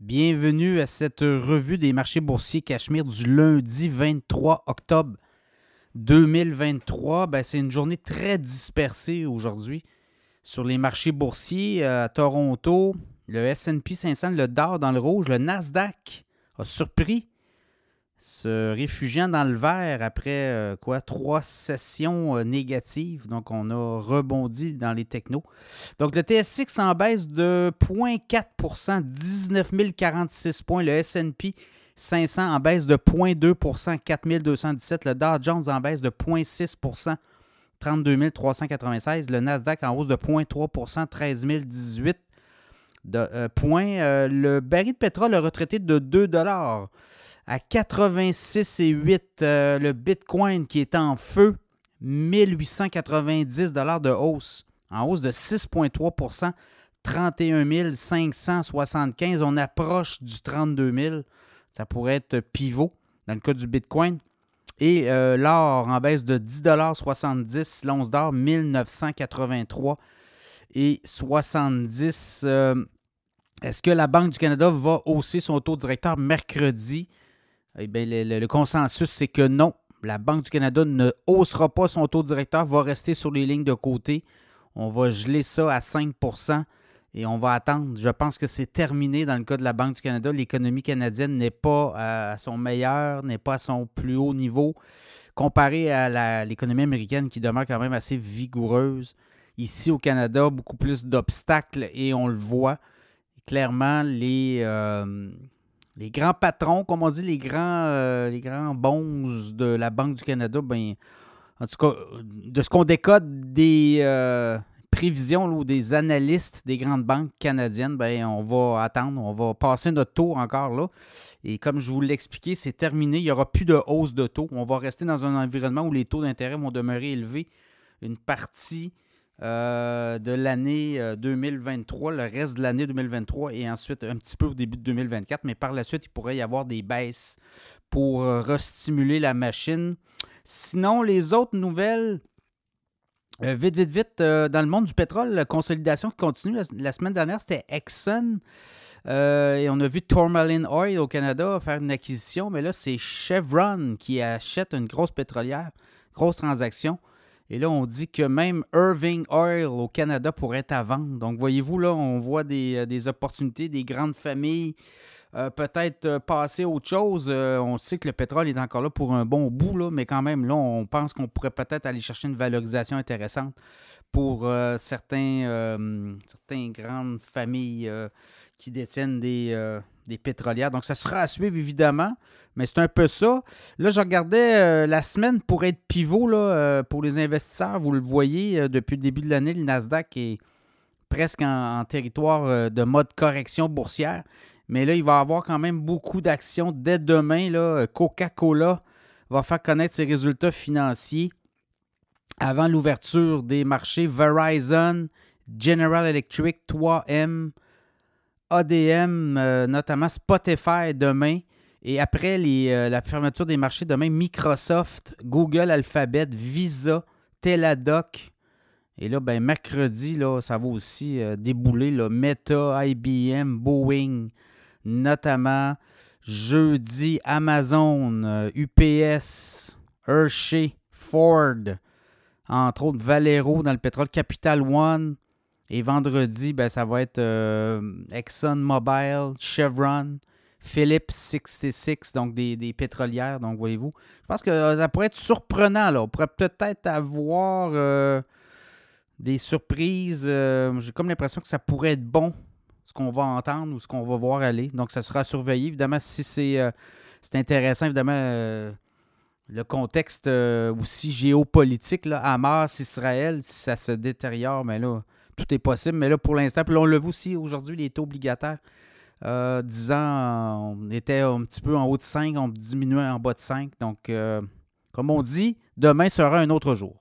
Bienvenue à cette revue des marchés boursiers Cachemire du lundi 23 octobre 2023. Ben, c'est une journée très dispersée aujourd'hui sur les marchés boursiers à Toronto. Le SP 500, le Dow dans le rouge, le Nasdaq a surpris se réfugiant dans le vert après euh, quoi trois sessions euh, négatives. Donc, on a rebondi dans les technos. Donc, le TSX en baisse de 0,4% 19 046 points. Le SP 500 en baisse de 0,2% 4 217. Le Dow Jones en baisse de 0,6% 32 396. Le Nasdaq en hausse de 0,3% 13 018 de, points. le baril de pétrole a retraité de 2 à 86,8 euh, le Bitcoin qui est en feu, 1890 de hausse, en hausse de 6,3% 31 575. On approche du 32 000. Ça pourrait être pivot dans le cas du Bitcoin. Et euh, l'or en baisse de 10,70 l'once d'or, 1983 et 70. Euh, est-ce que la Banque du Canada va hausser son taux directeur mercredi? Eh bien, le, consensus, c'est que non. La Banque du Canada ne haussera pas son taux directeur, va rester sur les lignes de côté. On va geler ça à 5% et on va attendre. Je pense que c'est terminé dans le cas de la Banque du Canada. L'économie canadienne n'est pas à son meilleur, n'est pas à son plus haut niveau comparé à l'économie américaine qui demeure quand même assez vigoureuse. Ici au Canada, beaucoup plus d'obstacles et on le voit. Clairement, les, euh, les grands patrons, comme on dit, les grands, euh, les grands bons de la Banque du Canada, ben, en tout cas, de ce qu'on décode des euh, prévisions ou des analystes des grandes banques canadiennes, ben, on va attendre, on va passer notre tour encore là. Et comme je vous l'ai expliqué, c'est terminé. Il n'y aura plus de hausse de taux. On va rester dans un environnement où les taux d'intérêt vont demeurer élevés. Une partie euh, de l'année 2023, euh, le reste de l'année 2023 et ensuite un petit peu au début de 2024. Mais par la suite, il pourrait y avoir des baisses pour euh, restimuler la machine. Sinon, les autres nouvelles, vite, vite, vite, dans le monde du pétrole, la consolidation qui continue. La, semaine dernière, c'était Exxon. et on a vu Tourmaline Oil au Canada faire une acquisition, mais là, c'est Chevron qui achète une grosse pétrolière, grosse transaction. Et là, on dit que même Irving Oil au Canada pourrait être à vendre. Donc, voyez-vous, là, on voit des, euh, opportunités, des grandes familles, euh, peut-être euh, passer autre chose. on sait que le pétrole est encore là pour un bon bout, là, mais quand même, là, on pense qu'on pourrait peut-être aller chercher une valorisation intéressante pour certains, certaines grandes familles qui détiennent des des pétrolières. Donc, ça sera à suivre, évidemment. Mais c'est un peu ça. Là, je regardais euh, la semaine pour être pivot euh, pour les investisseurs. Vous le voyez, euh, depuis le début de l'année, le Nasdaq est presque en, territoire de mode correction boursière. Mais là, il va y avoir quand même beaucoup d'actions dès demain. Coca-Cola va faire connaître ses résultats financiers avant l'ouverture des marchés. Verizon, General Electric, 3M, ADM, euh, notamment Spotify demain. Et après euh, la fermeture des marchés demain, Microsoft, Google Alphabet, Visa, Teladoc. Et là, ben, mercredi, là, ça va aussi euh, débouler Meta, IBM, Boeing, notamment. Jeudi, Amazon, UPS, Hershey, Ford, entre autres Valero dans le pétrole, Capital One, et vendredi, ben, ça va être euh, ExxonMobil, Chevron, Philips 66, donc des, pétrolières. Donc, voyez-vous, je pense que euh, ça pourrait être surprenant. Là. On pourrait peut-être avoir euh, des surprises. J'ai comme l'impression que ça pourrait être bon, ce qu'on va entendre ou ce qu'on va voir aller. Donc, ça sera surveillé. Évidemment, si c'est intéressant, évidemment le contexte aussi géopolitique, là, Hamas, Israël, si ça se détériore, mais là, tout est possible. Mais là, pour l'instant, puis là, on le voit aussi aujourd'hui, les taux obligataires. Euh, 10 ans, on était un petit peu en haut de 5, on diminuait en bas de 5. Donc, euh, comme on dit, demain sera un autre jour.